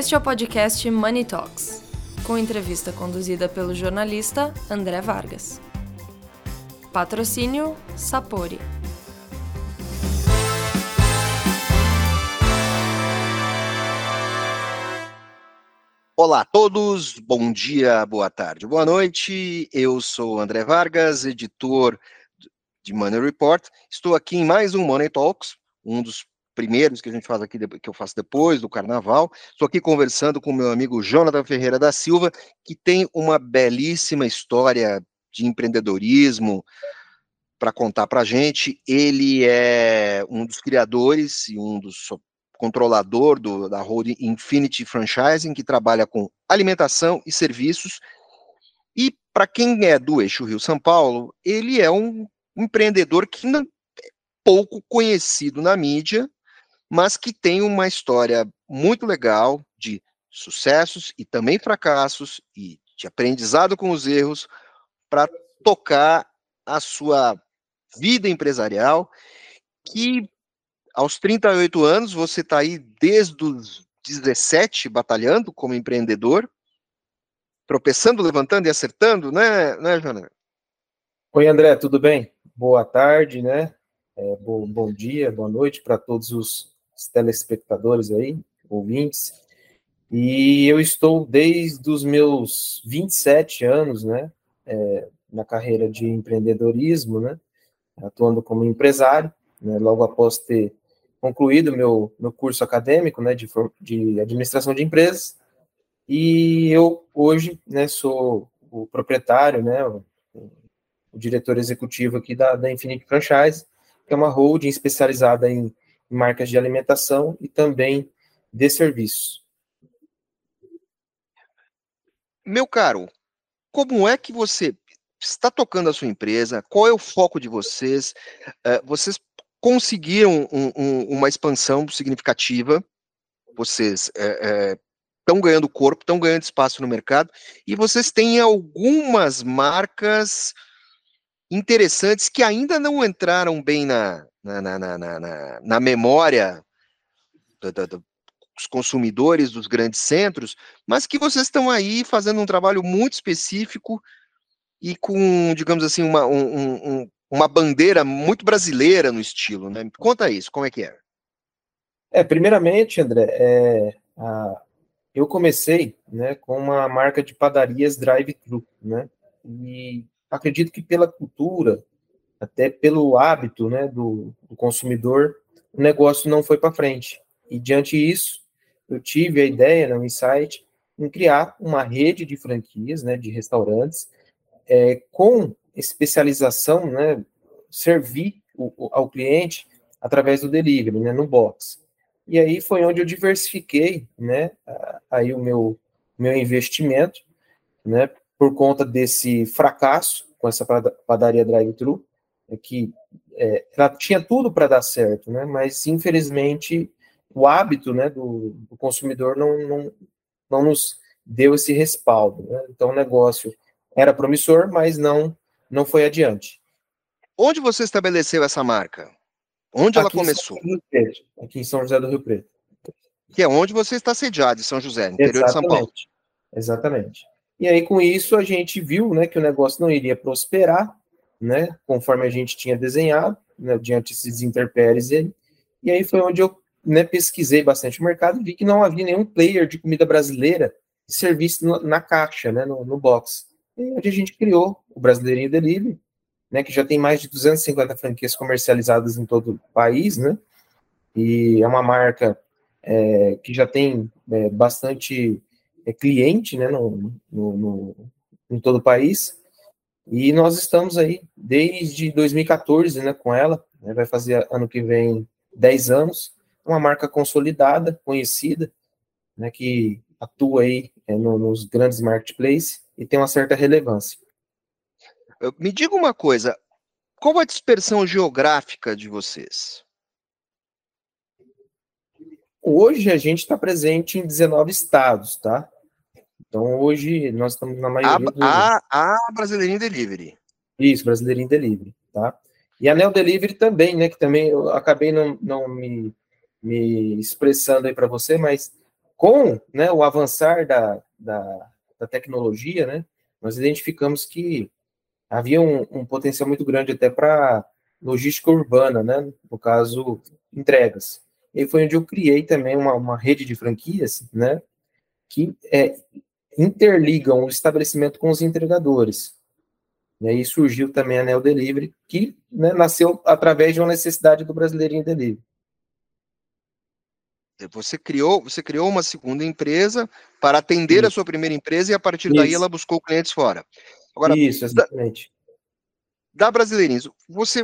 Este é o podcast Money Talks, com entrevista conduzida pelo jornalista André Vargas. Patrocínio Sapori. Olá a todos, bom dia, boa tarde, boa noite. Eu sou André Vargas, editor de Money Report. Estou aqui em mais um Money Talks, um dos primeiros que a gente faz aqui, que eu faço depois do carnaval. Estou aqui conversando com meu amigo Jonathan Ferreira da Silva, que tem uma belíssima história de empreendedorismo para contar para a gente. Ele é um dos criadores e um dos controlador do, da holding Infinity Franchising, que trabalha com alimentação e serviços. E para quem é do eixo Rio-São Paulo, ele é um empreendedor que não, é pouco conhecido na mídia, mas que tem uma história muito legal de sucessos e também fracassos e de aprendizado com os erros para tocar a sua vida empresarial que aos 38 anos, você está aí desde os 17 batalhando como empreendedor, tropeçando, levantando e acertando, né, né Jana? Oi, André, tudo bem? Boa tarde, né? É, bom, bom dia, boa noite para todos os, telespectadores aí, ouvintes. E eu estou desde os meus 27 anos, né, é, na carreira de empreendedorismo, né, atuando como empresário, né, logo após ter concluído meu, meu curso acadêmico, né, de, de administração de empresas, e eu hoje, né, sou o proprietário, né, o, o diretor executivo aqui da, da Infinite Franchise, que é uma holding especializada em, marcas de alimentação e também de serviços. Meu caro, como é que você está tocando a sua empresa? Qual é o foco de vocês? Uh, vocês conseguiram um, um, uma expansão significativa, vocês estão é, é, ganhando corpo, estão ganhando espaço no mercado, e vocês têm algumas marcas interessantes que ainda não entraram bem na, na, na, na, na, na memória do, do, dos consumidores dos grandes centros, mas que vocês estão aí fazendo um trabalho muito específico e com, digamos assim, uma, um, um, uma bandeira muito brasileira no estilo, né? Conta isso, como é que é? É, primeiramente, André, é, a, eu comecei né, com uma marca de padarias drive-thru, né? E acredito que pela cultura, até pelo hábito né, do, do consumidor, o negócio não foi para frente. E diante disso, eu tive a ideia, né, insight, em criar uma rede de franquias, né, de restaurantes, é, com especialização, né, servir o, ao cliente através do delivery, né, no box. E aí foi onde eu diversifiquei, né, aí o meu meu investimento, né, por conta desse fracasso com essa padaria drive-thru, é que é, ela tinha tudo para dar certo, né, mas infelizmente o hábito, né, do, do consumidor não, não, não nos deu esse respaldo, né? então o negócio era promissor, mas não não foi adiante. Onde você estabeleceu essa marca? Onde aqui ela começou? Em aqui em São José do Rio Preto. Que é onde você está sediado, em São José, no interior Exatamente. de São Paulo. Exatamente. E aí, com isso, a gente viu né, que o negócio não iria prosperar, né, conforme a gente tinha desenhado, né, diante desses interpéries. E, e aí foi onde eu né, pesquisei bastante o mercado e vi que não havia nenhum player de comida brasileira de serviço no, na caixa, né, no, no box onde a gente criou o Brasileirinho Delivery, né, que já tem mais de 250 franquias comercializadas em todo o país, né, e é uma marca é, que já tem é, bastante é, cliente, né, no, no, no, em todo o país, e nós estamos aí desde 2014, né, com ela, né, vai fazer ano que vem 10 anos, uma marca consolidada, conhecida, né, que atua aí é, no, nos grandes marketplaces, e tem uma certa relevância. Me diga uma coisa, qual a dispersão geográfica de vocês? Hoje a gente está presente em 19 estados, tá? Então hoje nós estamos na maioria a, do... A, a Brasileirinho Delivery. Isso, Brasileirinho Delivery, tá? E a Neo Delivery também, né? Que também eu acabei não, não me, me expressando aí para você, mas com né, o avançar da, da, da, tecnologia, né, nós identificamos que havia um, um potencial muito grande até para logística urbana, né, no caso, entregas. E foi onde eu criei também uma, uma rede de franquias, né, que é, interligam o estabelecimento com os entregadores. E aí surgiu também a Neo Delivery, que né, nasceu através de uma necessidade do brasileirinho delivery. Você criou, você criou uma segunda empresa para atender Isso. a sua primeira empresa e a partir Isso. daí ela buscou clientes fora. Agora, Isso, exatamente. Da, da Brasileirinhos, você,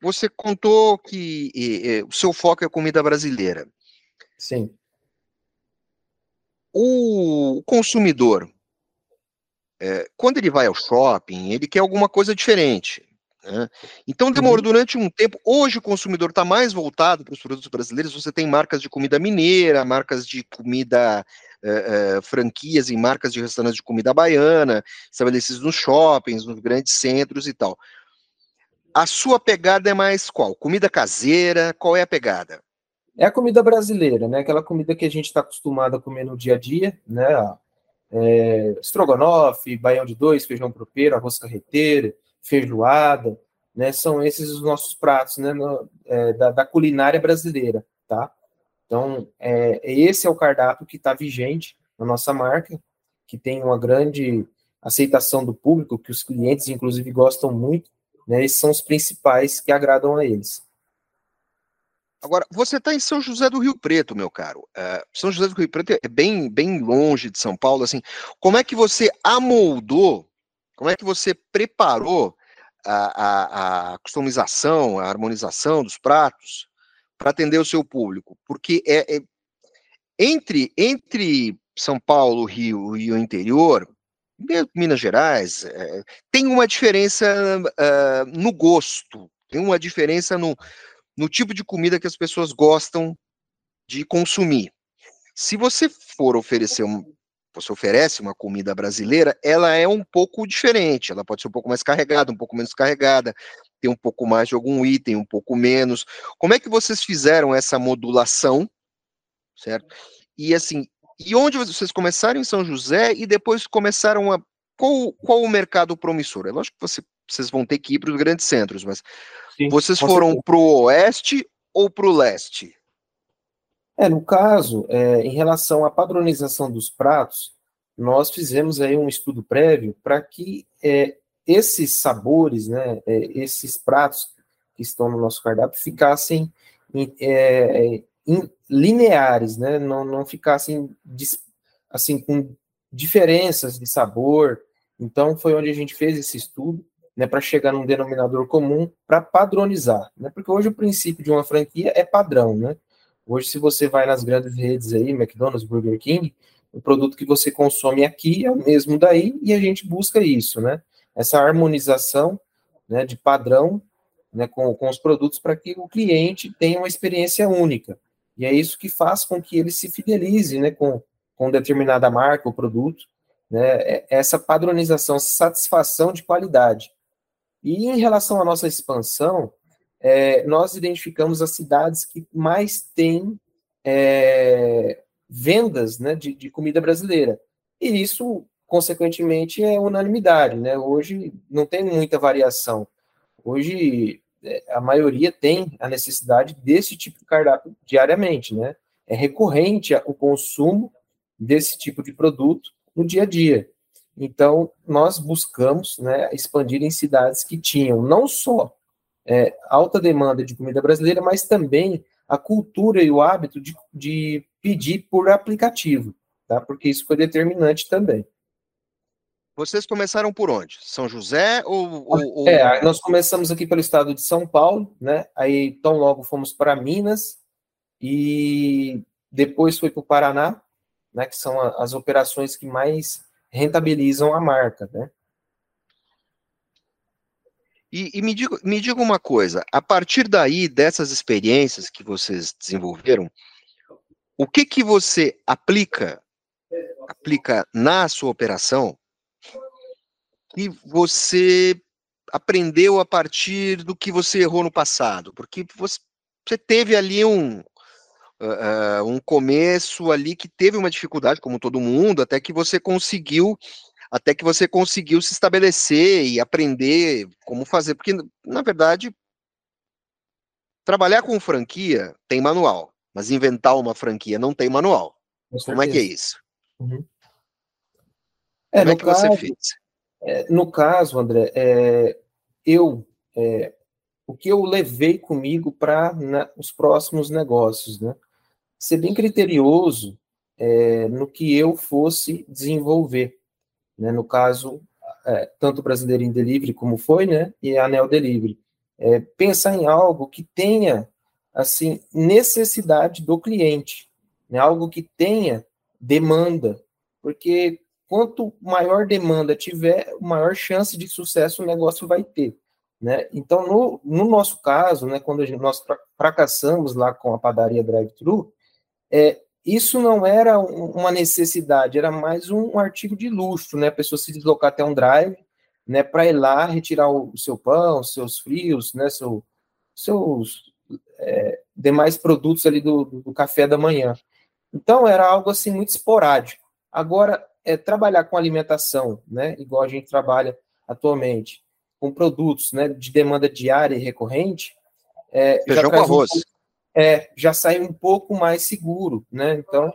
você contou que e, e, o seu foco é comida brasileira. Sim. O consumidor, é, quando ele vai ao shopping, ele quer alguma coisa diferente. Né? Então demorou uhum. durante um tempo. Hoje o consumidor está mais voltado para os produtos brasileiros. Você tem marcas de comida mineira, marcas de comida uh, uh, franquias em marcas de restaurantes de comida baiana, estabelecidos nos shoppings, nos grandes centros e tal. A sua pegada é mais qual? Comida caseira? Qual é a pegada? É a comida brasileira, né? Aquela comida que a gente está acostumado a comer no dia a dia, né? É, estrogonofe, baião de dois, feijão tropeiro, arroz carreteiro, feijoada, né? São esses os nossos pratos, né? No, é, da, da, culinária brasileira, tá? Então, é, esse é o cardápio que está vigente na nossa marca, que tem uma grande aceitação do público, que os clientes, inclusive, gostam muito, né? Esses são os principais que agradam a eles. Agora, você está em São José do Rio Preto, meu caro. Uh, São José do Rio Preto é bem, bem longe de São Paulo, assim. Como é que você amoldou como é que você preparou a, a, a customização, a harmonização dos pratos para atender o seu público? Porque é, é, entre, entre São Paulo, Rio e o interior, Minas Gerais, é, tem uma diferença uh, no gosto, tem uma diferença no, no tipo de comida que as pessoas gostam de consumir. Se você for oferecer um, você oferece uma comida brasileira, ela é um pouco diferente, ela pode ser um pouco mais carregada, um pouco menos carregada, tem um pouco mais de algum item, um pouco menos. Como é que vocês fizeram essa modulação, certo? E assim, e onde vocês começaram em São José e depois começaram a qual, qual o mercado promissor? É lógico que você, vocês vão ter que ir para os grandes centros, mas Sim, vocês foram para o oeste ou para o leste? É, no caso, é, em relação à padronização dos pratos, nós fizemos aí um estudo prévio para que é, esses sabores, né, é, esses pratos que estão no nosso cardápio ficassem em, é, lineares, né, não, não ficassem assim com diferenças de sabor. Então, foi onde a gente fez esse estudo, né, para chegar num denominador comum, para padronizar, né, porque hoje o princípio de uma franquia é padrão, né, Hoje, se você vai nas grandes redes aí, McDonald's, Burger King, o produto que você consome aqui é o mesmo daí e a gente busca isso, né? Essa harmonização né, de padrão né, com, com os produtos para que o cliente tenha uma experiência única. E é isso que faz com que ele se fidelize né, com, com determinada marca ou produto, né, é essa padronização, satisfação de qualidade. E em relação à nossa expansão, é, nós identificamos as cidades que mais têm é, vendas né, de, de, comida brasileira. E isso, consequentemente, é unanimidade. Né? Hoje não tem muita variação. Hoje a maioria tem a necessidade desse tipo de cardápio diariamente. Né? É recorrente o consumo desse tipo de produto no dia a dia. Então, nós buscamos né, expandir em cidades que tinham não só é, alta demanda de comida brasileira, mas também a cultura e o hábito de, de pedir por aplicativo, tá? Porque isso foi determinante também. Vocês começaram por onde? São José ou, ou, É, nós começamos aqui pelo estado de São Paulo, né? Aí tão logo fomos para Minas e depois foi para o Paraná, né? Que são as operações que mais rentabilizam a marca, né? E, e me, diga, me diga uma coisa, a partir daí, dessas experiências que vocês desenvolveram, o que que você aplica, aplica na sua operação que você aprendeu a partir do que você errou no passado? Porque você, você teve ali um, uh, um começo ali que teve uma dificuldade, como todo mundo, até que você conseguiu até que você conseguiu se estabelecer e aprender como fazer, porque na verdade trabalhar com franquia tem manual, mas inventar uma franquia não tem manual. Como é que é isso? Uhum. É, como é que caso, você fez? É, no caso, André, é, eu é, o que eu levei comigo para os próximos negócios, né? Ser bem criterioso é, no que eu fosse desenvolver, né? No caso, é, tanto o Brasileirinho Delivery como foi, né? E a Anel Delivery. É, pensar em algo que tenha, assim, necessidade do cliente, né? Algo que tenha demanda, porque quanto maior demanda tiver, maior chance de sucesso o negócio vai ter. Né? Então, no, no nosso caso, né, quando gente, nós fracassamos lá com a padaria drive-thru, é, isso não era uma necessidade, era mais um, um, artigo de luxo, né? A pessoa se deslocar até um drive, né, para ir lá retirar o, o, seu pão, seus frios, né, seu, seus é, demais produtos ali do, do, café da manhã. Então era algo assim muito esporádico. Agora é trabalhar com alimentação, né, igual a gente trabalha atualmente, com produtos né, de demanda diária e recorrente, é, Feijão com arroz. Um, é, já sai um pouco mais seguro, né? Então,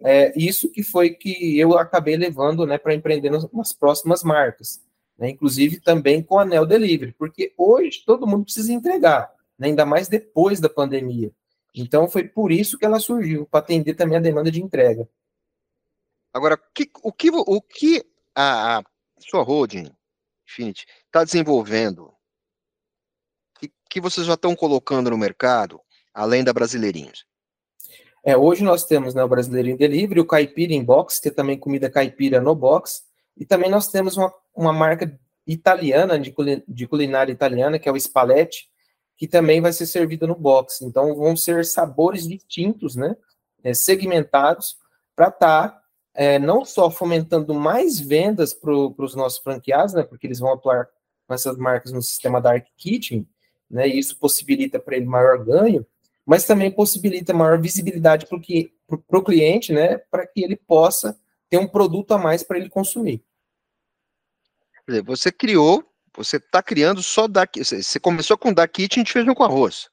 é isso que foi que eu acabei levando né, para empreender nas, nas, próximas marcas. Né? Inclusive também com a Neo Delivery, porque hoje todo mundo precisa entregar, né? ainda mais depois da pandemia. Então foi por isso que ela surgiu, para atender também a demanda de entrega. Agora, que, o que, o que a, a sua holding Infinity está desenvolvendo, que, que vocês já estão colocando no mercado, além da Brasileirinhos? É, hoje nós temos né, o Brasileirinho Delivery, o Caipira em Box, que é também comida caipira no box, e também nós temos uma, uma marca italiana, de, de culinária italiana, que é o Spalletti, que também vai ser servida no box. Então vão ser sabores distintos, né, é, segmentados, para estar tá é, não só fomentando mais vendas para os nossos franqueados, né, porque eles vão atuar com essas marcas no sistema Dark Kitchen, né, e isso possibilita para ele maior ganho, mas também possibilita maior visibilidade para o cliente, né, para que ele possa ter um produto a mais para ele consumir. Você criou, você está criando só da, você começou com da kitchen de feijão com arroz.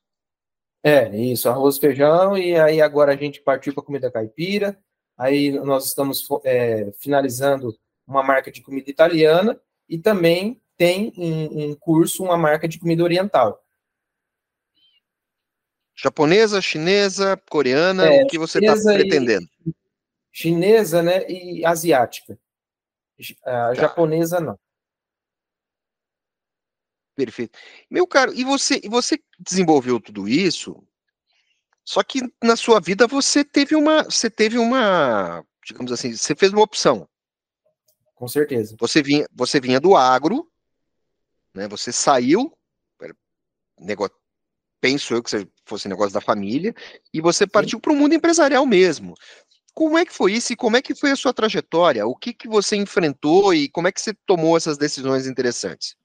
É, isso, arroz, feijão, e aí agora a gente partiu para comida caipira, Aí nós estamos é, finalizando uma marca de comida italiana e também tem em, em curso uma marca de comida oriental. Japonesa, chinesa, coreana, é, o que você está pretendendo? E, chinesa, né, e asiática. A tá. japonesa não. Perfeito. Meu caro, e você, e você desenvolveu tudo isso só que na sua vida você teve uma, você teve uma, digamos assim, você fez uma opção. Com certeza. Você vinha, você vinha do agro, né? Você saiu, negócio, penso eu que fosse negócio da família, e você partiu para o mundo empresarial mesmo. Como é que foi isso e como é que foi a sua trajetória? O que, que você enfrentou e como é que você tomou essas decisões interessantes?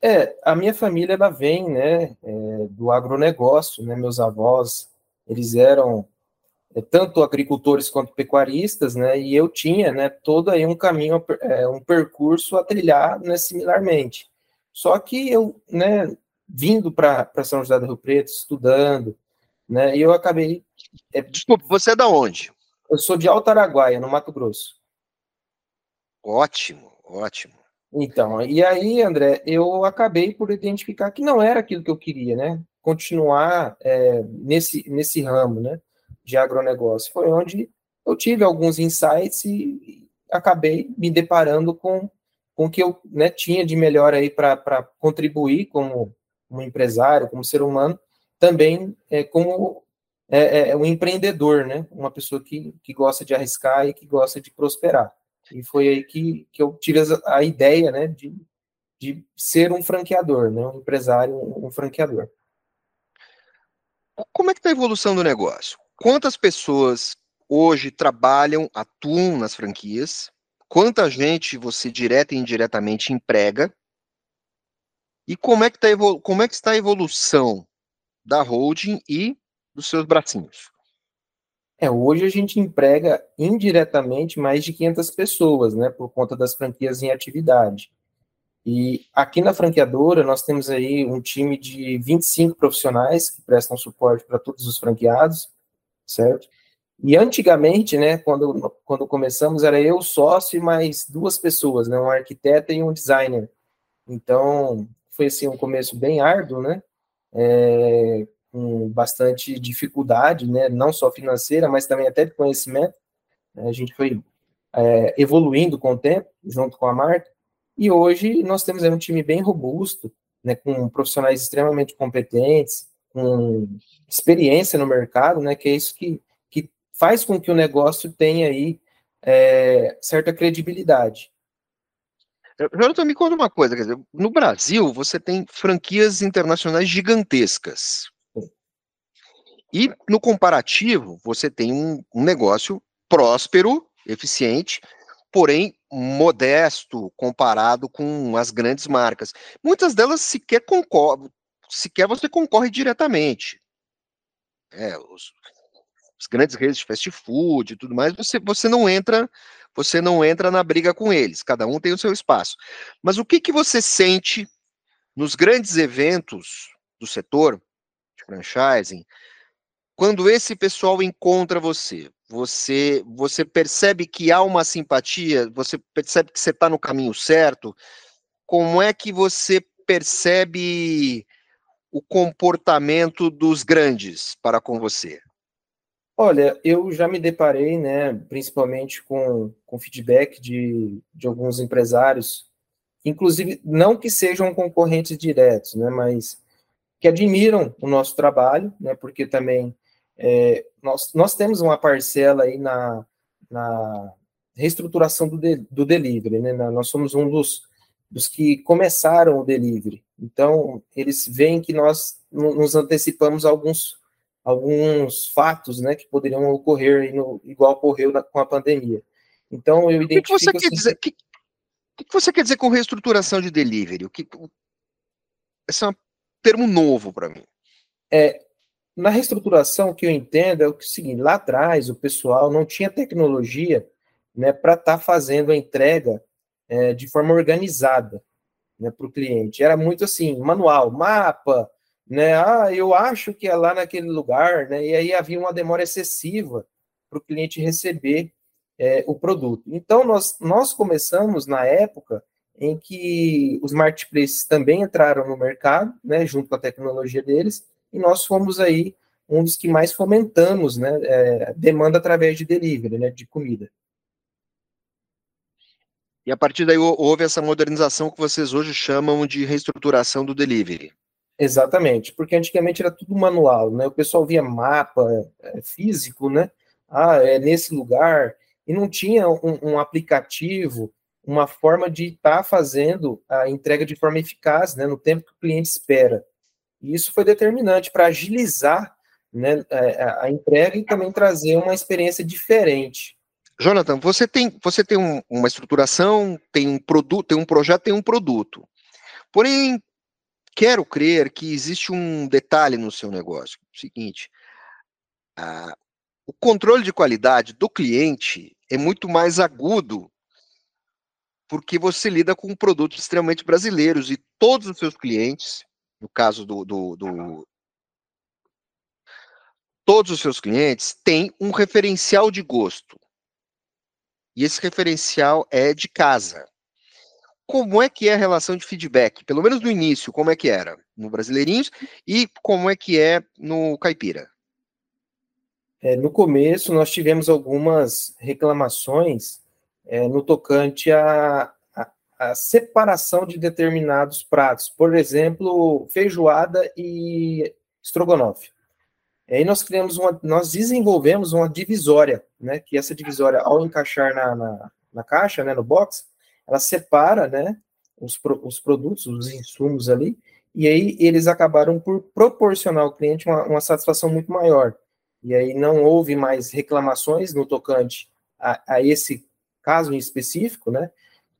É, a minha família ela vem, né, é, do agronegócio, né, meus avós eles eram é, tanto agricultores quanto pecuaristas, né? E eu tinha, né, todo aí um caminho, é, um percurso a trilhar, né, similarmente. Só que eu, né, vindo para São José do Rio Preto, estudando, né, e eu acabei. É, Desculpa, você é da onde? Eu sou de Alto Araguaia, no Mato Grosso. Ótimo, ótimo. Então, e aí, André, eu acabei por identificar que não era aquilo que eu queria, né? Continuar é, nesse, nesse ramo né, de agronegócio. Foi onde eu tive alguns insights e acabei me deparando com, com o que eu né, tinha de melhor aí para contribuir como, como empresário, como ser humano, também é, como é, é, um empreendedor, né? Uma pessoa que, que gosta de arriscar e que gosta de prosperar. E foi aí que, que eu tive a, a ideia, né, de, de ser um franqueador, né? Um empresário, um, um franqueador. Como é que está a evolução do negócio? Quantas pessoas hoje trabalham, atuam nas franquias? Quanta gente você direta e indiretamente emprega? E como é que, tá, como é que está a evolução da holding e dos seus bracinhos? É, hoje a gente emprega indiretamente mais de 500 pessoas, né, por conta das franquias em atividade. E aqui na franqueadora nós temos aí um time de 25 profissionais que prestam suporte para todos os franqueados, certo? E antigamente, né, quando, quando começamos, era eu, sócio e mais duas pessoas, né, um arquiteto e um designer. Então, foi assim um começo bem árduo, né, é, com bastante dificuldade, né, não só financeira, mas também até de conhecimento. A gente foi é, evoluindo com o tempo, junto com a marca, e hoje nós temos um time bem robusto, né, com profissionais extremamente competentes, com experiência no mercado, né, que é isso que, que faz com que o negócio tenha aí é, certa credibilidade. Jonathan, me conta uma coisa, quer dizer, no Brasil você tem franquias internacionais gigantescas. E no comparativo, você tem um, um negócio próspero, eficiente, porém modesto comparado com as grandes marcas. Muitas delas sequer concorrem, sequer você concorre diretamente. É, os, as grandes redes de fast food e tudo mais, você, você não entra, você não entra na briga com eles. Cada um tem o seu espaço. Mas o que que você sente nos grandes eventos do setor de franchising, quando esse pessoal encontra você? Você, você percebe que há uma simpatia, você percebe que você está no caminho certo. Como é que você percebe o comportamento dos grandes para com você? Olha, eu já me deparei, né, principalmente com, com feedback de, de alguns empresários, inclusive não que sejam concorrentes diretos, né, mas que admiram o nosso trabalho, né, porque também é, nós, nós temos uma parcela aí na, na reestruturação do, de, do delivery, né? Nós somos um dos, dos que começaram o delivery. Então, eles veem que nós nos antecipamos alguns, alguns fatos, né, que poderiam ocorrer no, igual ocorreu na, com a pandemia. Então, eu identifico... O que, você, assim, quer dizer, que, o que você quer dizer com reestruturação de delivery? O que, esse é um termo novo para mim. É, na reestruturação, que eu entendo é o seguinte: lá atrás, o pessoal não tinha tecnologia né, para estar tá fazendo a entrega é, de forma organizada né, para o cliente. Era muito assim, manual, mapa, né? Ah, eu acho que é lá naquele lugar, né? E aí havia uma demora excessiva para o cliente receber é, o produto. Então, nós, nós começamos na época em que os marketplaces também entraram no mercado, né, junto com a tecnologia deles, e nós fomos aí um dos que mais fomentamos, né, é, demanda através de delivery, né, de comida. E a partir daí houve essa modernização que vocês hoje chamam de reestruturação do delivery. Exatamente, porque antigamente era tudo manual, né? O pessoal via mapa é, físico, né? Ah, é nesse lugar, e não tinha um, um aplicativo, uma forma de estar tá fazendo a entrega de forma eficaz, né? No tempo que o cliente espera. E isso foi determinante para agilizar né, é, a entrega e também trazer uma experiência diferente. Jonathan, você tem, você tem um, uma estruturação, tem um produto, tem um projeto, tem um produto. Porém, quero crer que existe um detalhe no seu negócio. É o seguinte, a, o controle de qualidade do cliente é muito mais agudo porque você lida com produtos extremamente brasileiros e todos os seus clientes no caso do, do, do todos os seus clientes têm um referencial de gosto. E esse referencial é de casa. Como é que é a relação de feedback? Pelo menos no início, como é que era no Brasileirinhos e como é que é no Caipira? É, no começo, nós tivemos algumas reclamações é, no tocante a, a separação de determinados pratos, por exemplo, feijoada e estrogonofe. E aí nós criamos uma, nós desenvolvemos uma divisória, né? Que essa divisória, ao encaixar na, na, na caixa, né, no box, ela separa, né, os, os produtos, os insumos ali, e aí eles acabaram por proporcionar ao cliente uma, uma satisfação muito maior. E aí não houve mais reclamações no tocante a, a esse caso em específico, né?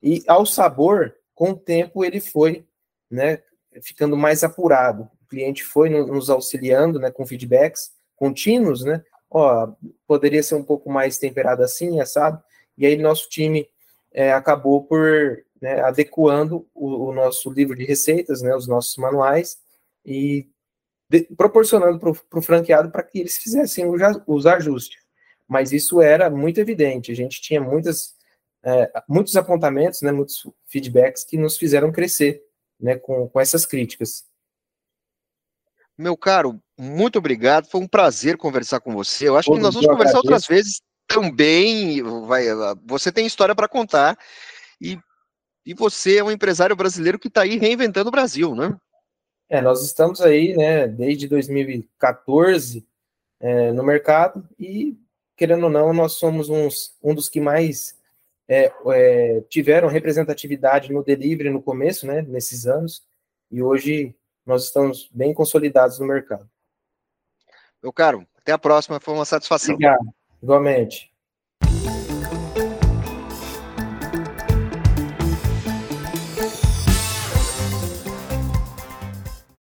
E ao sabor, com o tempo, ele foi né, ficando mais apurado. O cliente foi nos auxiliando né, com feedbacks contínuos, né, ó, poderia ser um pouco mais temperado assim, assado, e aí nosso time é, acabou por né, adequando o, o, nosso livro de receitas, né, os nossos manuais, e de, proporcionando para o franqueado para que eles fizessem os, os ajustes. Mas isso era muito evidente, a gente tinha muitas, é, muitos apontamentos, né, muitos feedbacks que nos fizeram crescer né, com, com essas críticas. Meu caro, muito obrigado. Foi um prazer conversar com você. Eu acho que nós vamos conversar outras vezes também. Vai, você tem história para contar e, e você é um empresário brasileiro que está aí reinventando o Brasil, né? É, nós estamos aí, né, desde 2014 é, no mercado e, querendo ou não, nós somos uns, um dos que mais é, é, tiveram representatividade no delivery no começo, né, nesses anos, e hoje nós estamos bem consolidados no mercado. Meu caro, até a próxima, foi uma satisfação. Obrigado, igualmente.